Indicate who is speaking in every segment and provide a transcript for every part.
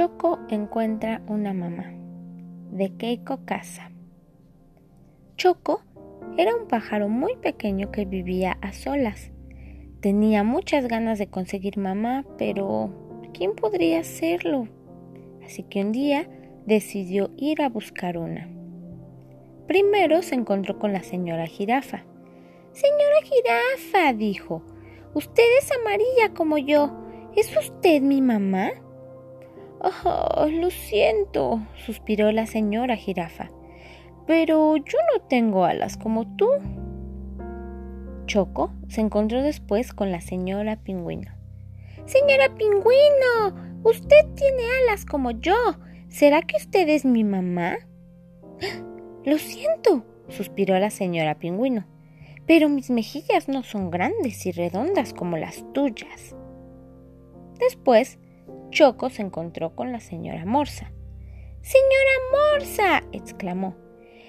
Speaker 1: Choco encuentra una mamá de Keiko Casa. Choco era un pájaro muy pequeño que vivía a solas. Tenía muchas ganas de conseguir mamá, pero ¿quién podría hacerlo? Así que un día decidió ir a buscar una. Primero se encontró con la señora jirafa. Señora jirafa, dijo, usted es amarilla como yo. ¿Es usted mi mamá? Oh, lo siento, suspiró la señora jirafa, pero yo no tengo alas como tú. Choco se encontró después con la señora pingüino. Señora pingüino, usted tiene alas como yo. ¿Será que usted es mi mamá? Lo siento, suspiró la señora pingüino, pero mis mejillas no son grandes y redondas como las tuyas. Después, Choco se encontró con la señora Morsa. Señora Morsa, exclamó,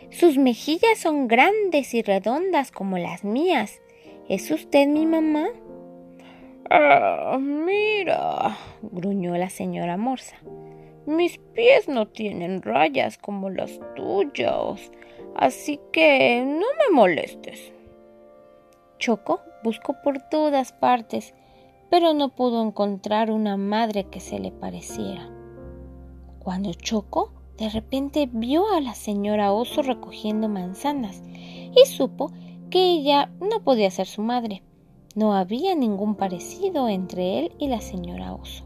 Speaker 1: sus mejillas son grandes y redondas como las mías. ¿Es usted mi mamá?
Speaker 2: Ah, mira, gruñó la señora Morsa. Mis pies no tienen rayas como las tuyas, así que no me molestes.
Speaker 1: Choco buscó por todas partes pero no pudo encontrar una madre que se le pareciera. Cuando Choco de repente vio a la señora Oso recogiendo manzanas y supo que ella no podía ser su madre. No había ningún parecido entre él y la señora Oso.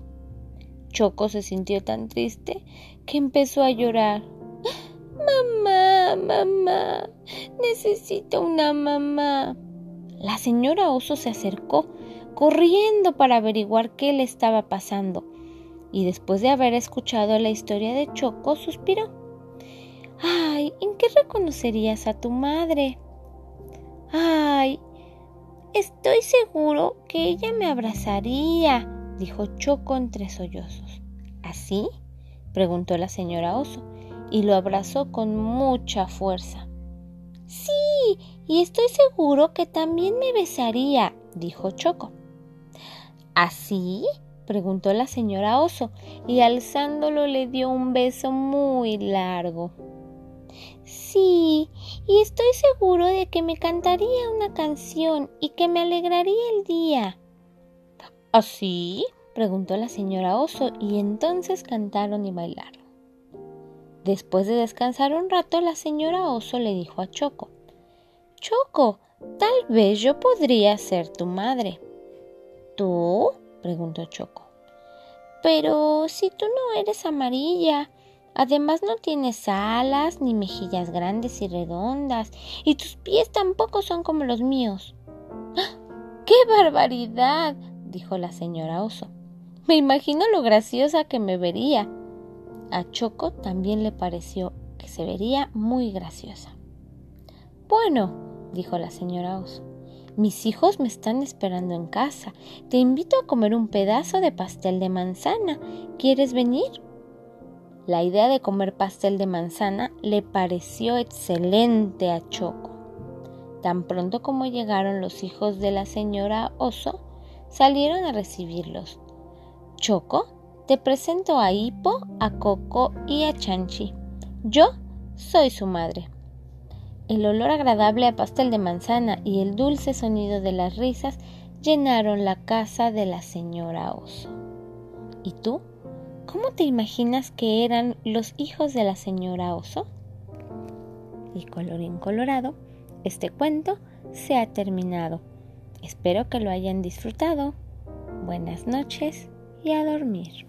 Speaker 1: Choco se sintió tan triste que empezó a llorar. Mamá, mamá, necesito una mamá. La señora Oso se acercó corriendo para averiguar qué le estaba pasando, y después de haber escuchado la historia de Choco, suspiró. Ay, ¿en qué reconocerías a tu madre? Ay, estoy seguro que ella me abrazaría, dijo Choco entre sollozos. ¿Así? preguntó la señora Oso, y lo abrazó con mucha fuerza. Sí, y estoy seguro que también me besaría, dijo Choco. ¿Así? preguntó la señora Oso y alzándolo le dio un beso muy largo. Sí, y estoy seguro de que me cantaría una canción y que me alegraría el día. ¿Así? preguntó la señora Oso y entonces cantaron y bailaron. Después de descansar un rato, la señora Oso le dijo a Choco, Choco, tal vez yo podría ser tu madre. ¿Tú? preguntó Choco. Pero si tú no eres amarilla, además no tienes alas ni mejillas grandes y redondas, y tus pies tampoco son como los míos. ¡Ah! ¡Qué barbaridad! dijo la señora Oso. Me imagino lo graciosa que me vería. A Choco también le pareció que se vería muy graciosa. Bueno, dijo la señora Oso, mis hijos me están esperando en casa. Te invito a comer un pedazo de pastel de manzana. ¿Quieres venir? La idea de comer pastel de manzana le pareció excelente a Choco. Tan pronto como llegaron los hijos de la señora Oso, salieron a recibirlos. Choco, te presento a Hipo, a Coco y a Chanchi. Yo soy su madre. El olor agradable a pastel de manzana y el dulce sonido de las risas llenaron la casa de la señora Oso. ¿Y tú? ¿Cómo te imaginas que eran los hijos de la señora Oso? Y colorín colorado, este cuento se ha terminado. Espero que lo hayan disfrutado. Buenas noches y a dormir.